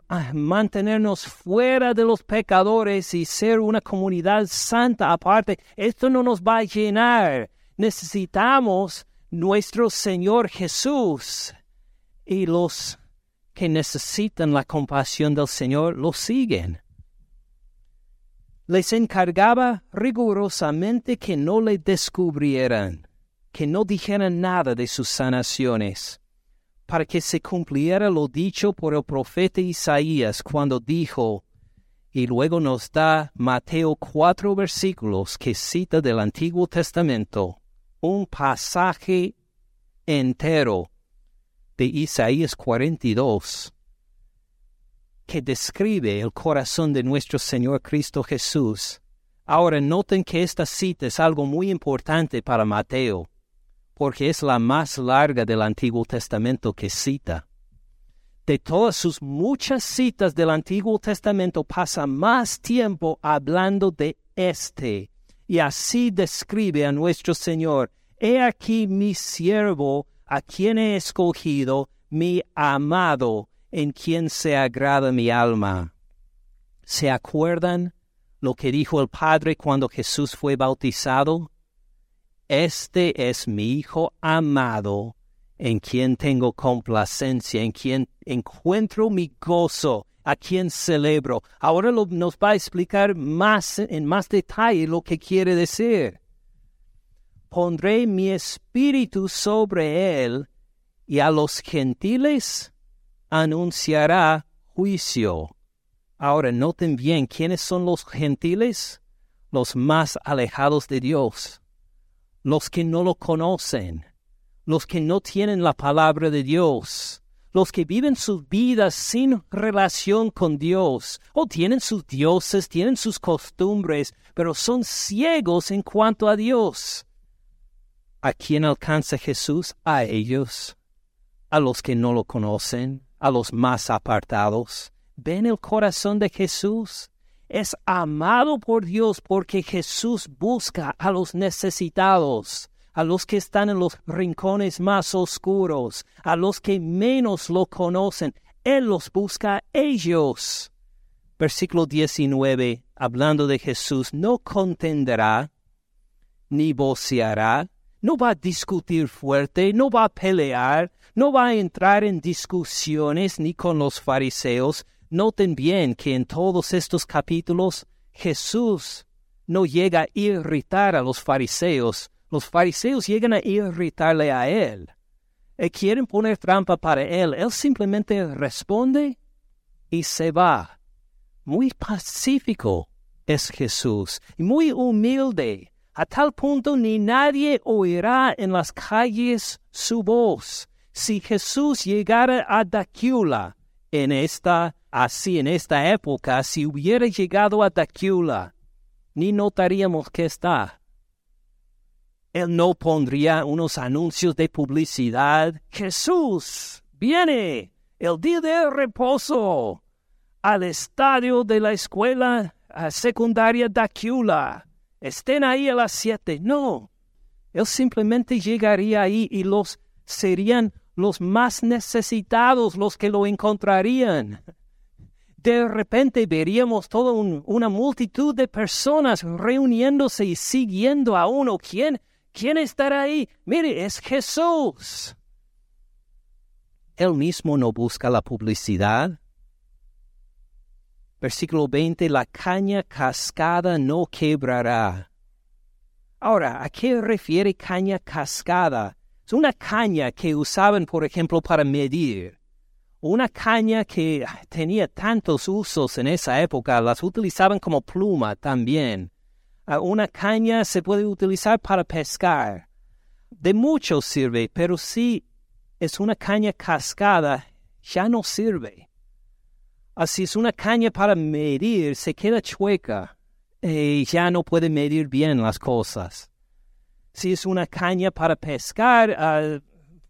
ah, mantenernos fuera de los pecadores y ser una comunidad santa aparte, esto no nos va a llenar. Necesitamos nuestro Señor Jesús y los que necesitan la compasión del Señor lo siguen. Les encargaba rigurosamente que no le descubrieran, que no dijeran nada de sus sanaciones, para que se cumpliera lo dicho por el profeta Isaías cuando dijo, y luego nos da Mateo cuatro versículos que cita del Antiguo Testamento un pasaje entero de Isaías 42 que describe el corazón de nuestro Señor Cristo Jesús. Ahora noten que esta cita es algo muy importante para Mateo, porque es la más larga del Antiguo Testamento que cita. De todas sus muchas citas del Antiguo Testamento pasa más tiempo hablando de este, y así describe a nuestro Señor, He aquí mi siervo, a quien he escogido, mi amado, en quien se agrada mi alma. ¿Se acuerdan lo que dijo el Padre cuando Jesús fue bautizado? Este es mi Hijo amado, en quien tengo complacencia, en quien encuentro mi gozo, a quien celebro. Ahora nos va a explicar más en más detalle lo que quiere decir. Pondré mi espíritu sobre él, y a los gentiles anunciará juicio. Ahora noten bien quiénes son los gentiles, los más alejados de Dios, los que no lo conocen, los que no tienen la palabra de Dios, los que viven sus vidas sin relación con Dios, o tienen sus dioses, tienen sus costumbres, pero son ciegos en cuanto a Dios. ¿A quién alcanza Jesús? A ellos, a los que no lo conocen, a los más apartados. ¿Ven el corazón de Jesús? Es amado por Dios porque Jesús busca a los necesitados, a los que están en los rincones más oscuros, a los que menos lo conocen. Él los busca a ellos. Versículo 19, hablando de Jesús, no contenderá, ni voceará, no va a discutir fuerte, no va a pelear, no va a entrar en discusiones ni con los fariseos. Noten bien que en todos estos capítulos Jesús no llega a irritar a los fariseos, los fariseos llegan a irritarle a él. Y quieren poner trampa para él. Él simplemente responde y se va. Muy pacífico es Jesús y muy humilde a tal punto ni nadie oirá en las calles su voz. Si Jesús llegara a Dacula en esta, así en esta época, si hubiera llegado a Dacula, ni notaríamos que está. Él no pondría unos anuncios de publicidad. Jesús viene el día de reposo al estadio de la escuela secundaria Dacula estén ahí a las siete. No, Él simplemente llegaría ahí y los serían los más necesitados los que lo encontrarían. De repente veríamos toda una multitud de personas reuniéndose y siguiendo a uno. ¿Quién, ¿Quién estará ahí? Mire, es Jesús. Él mismo no busca la publicidad, Versículo 20, la caña cascada no quebrará. Ahora, ¿a qué refiere caña cascada? Es una caña que usaban, por ejemplo, para medir. Una caña que tenía tantos usos en esa época, las utilizaban como pluma también. Ah, una caña se puede utilizar para pescar. De mucho sirve, pero si es una caña cascada, ya no sirve. Así es una caña para medir, se queda chueca y ya no puede medir bien las cosas. Si es una caña para pescar, ah,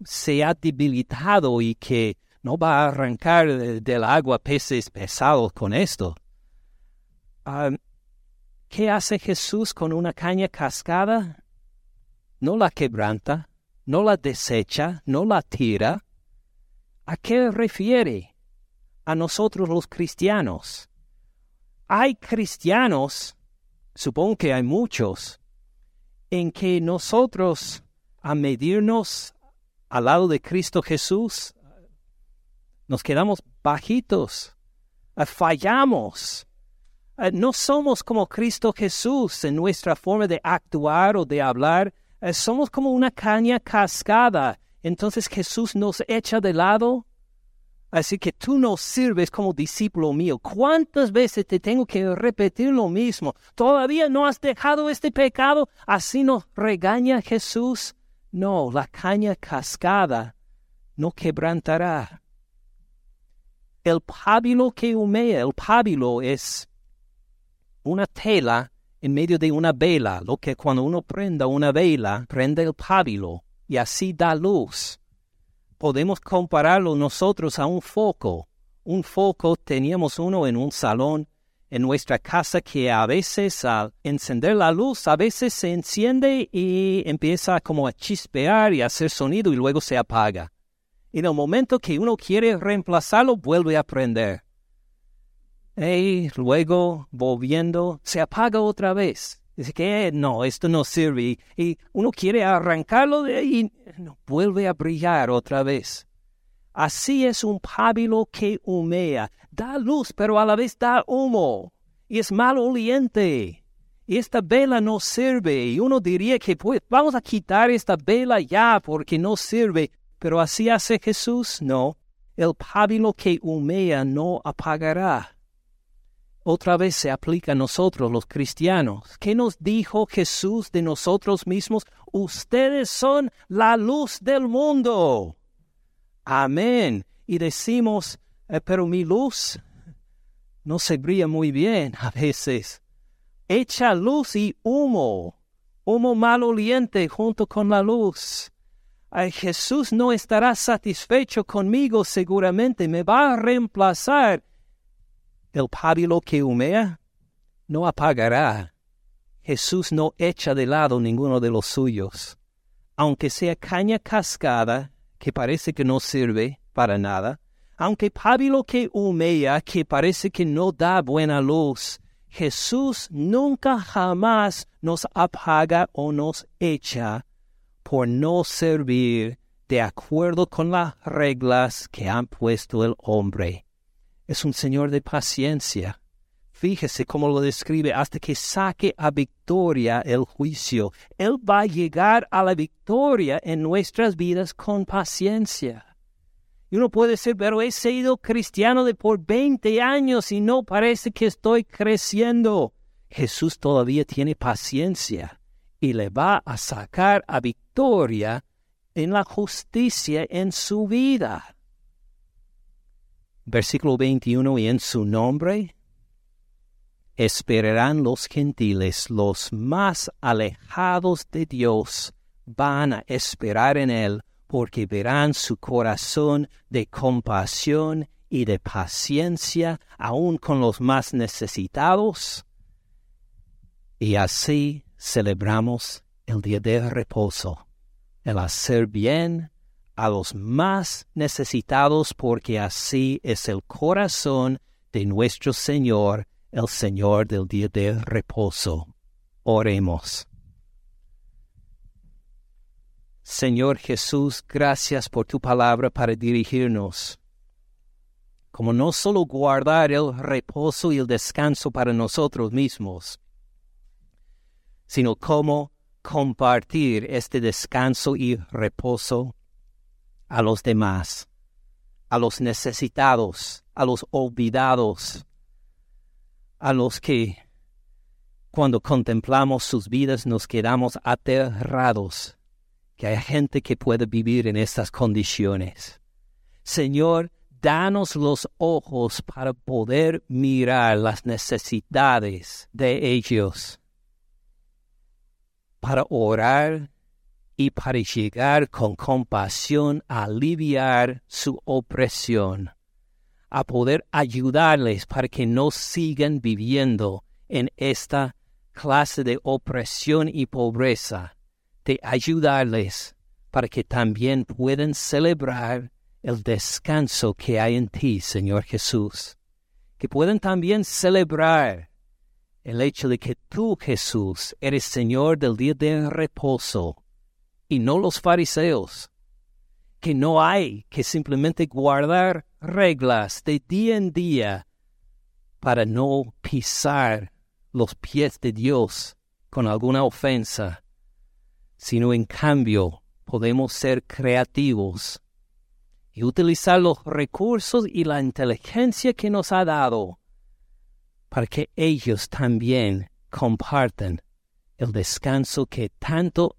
se ha debilitado y que no va a arrancar del agua peces pesados con esto. Ah, ¿Qué hace Jesús con una caña cascada? No la quebranta, no la desecha, no la tira. ¿A qué refiere? a nosotros los cristianos. Hay cristianos, supongo que hay muchos, en que nosotros, a medirnos al lado de Cristo Jesús, nos quedamos bajitos, fallamos. Eh, no somos como Cristo Jesús en nuestra forma de actuar o de hablar, eh, somos como una caña cascada. Entonces Jesús nos echa de lado Así que tú no sirves como discípulo mío. ¿Cuántas veces te tengo que repetir lo mismo? ¿Todavía no has dejado este pecado? ¿Así nos regaña Jesús? No, la caña cascada no quebrantará. El pábilo que humea, el pábilo es una tela en medio de una vela, lo que cuando uno prenda una vela, prende el pábilo. y así da luz. Podemos compararlo nosotros a un foco. Un foco teníamos uno en un salón en nuestra casa que a veces al encender la luz, a veces se enciende y empieza como a chispear y a hacer sonido y luego se apaga. En el momento que uno quiere reemplazarlo, vuelve a prender. Y luego, volviendo, se apaga otra vez. Dice que no, esto no sirve. Y uno quiere arrancarlo de ahí, no, vuelve a brillar otra vez. Así es un pábilo que humea, da luz, pero a la vez da humo, y es mal oliente. Y esta vela no sirve, y uno diría que pues vamos a quitar esta vela ya porque no sirve, pero así hace Jesús, no. El pábilo que humea no apagará. Otra vez se aplica a nosotros los cristianos. ¿Qué nos dijo Jesús de nosotros mismos? Ustedes son la luz del mundo. Amén. Y decimos, eh, pero mi luz no se brilla muy bien a veces. Echa luz y humo, humo maloliente junto con la luz. Jesús no estará satisfecho conmigo seguramente, me va a reemplazar. El pábilo que humea no apagará. Jesús no echa de lado ninguno de los suyos. Aunque sea caña cascada, que parece que no sirve para nada, aunque pábilo que humea, que parece que no da buena luz, Jesús nunca jamás nos apaga o nos echa por no servir de acuerdo con las reglas que han puesto el hombre. Es un Señor de paciencia. Fíjese cómo lo describe hasta que saque a victoria el juicio. Él va a llegar a la victoria en nuestras vidas con paciencia. Y uno puede decir, pero he sido cristiano de por 20 años y no parece que estoy creciendo. Jesús todavía tiene paciencia y le va a sacar a victoria en la justicia en su vida. Versículo 21, y en su nombre esperarán los gentiles, los más alejados de Dios, van a esperar en Él, porque verán su corazón de compasión y de paciencia aun con los más necesitados. Y así celebramos el día de reposo, el hacer bien a los más necesitados, porque así es el corazón de nuestro Señor el Señor del día de reposo. Oremos. Señor Jesús, gracias por tu palabra para dirigirnos. Como no solo guardar el reposo y el descanso para nosotros mismos, sino como compartir este descanso y reposo a los demás, a los necesitados, a los olvidados, a los que cuando contemplamos sus vidas nos quedamos aterrados que hay gente que puede vivir en estas condiciones. Señor, danos los ojos para poder mirar las necesidades de ellos, para orar y para llegar con compasión a aliviar su opresión a poder ayudarles para que no sigan viviendo en esta clase de opresión y pobreza, de ayudarles para que también puedan celebrar el descanso que hay en ti, Señor Jesús, que puedan también celebrar el hecho de que tú, Jesús, eres Señor del día de reposo y no los fariseos, que no hay que simplemente guardar reglas de día en día para no pisar los pies de Dios con alguna ofensa, sino en cambio podemos ser creativos y utilizar los recursos y la inteligencia que nos ha dado para que ellos también compartan el descanso que tanto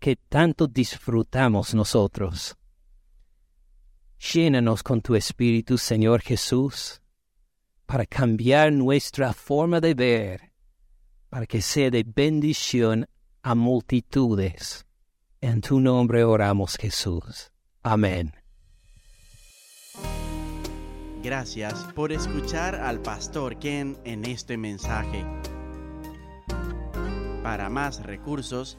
que tanto disfrutamos nosotros. Llénanos con tu Espíritu, Señor Jesús, para cambiar nuestra forma de ver, para que sea de bendición a multitudes. En tu nombre oramos, Jesús. Amén. Gracias por escuchar al pastor Ken en este mensaje. Para más recursos,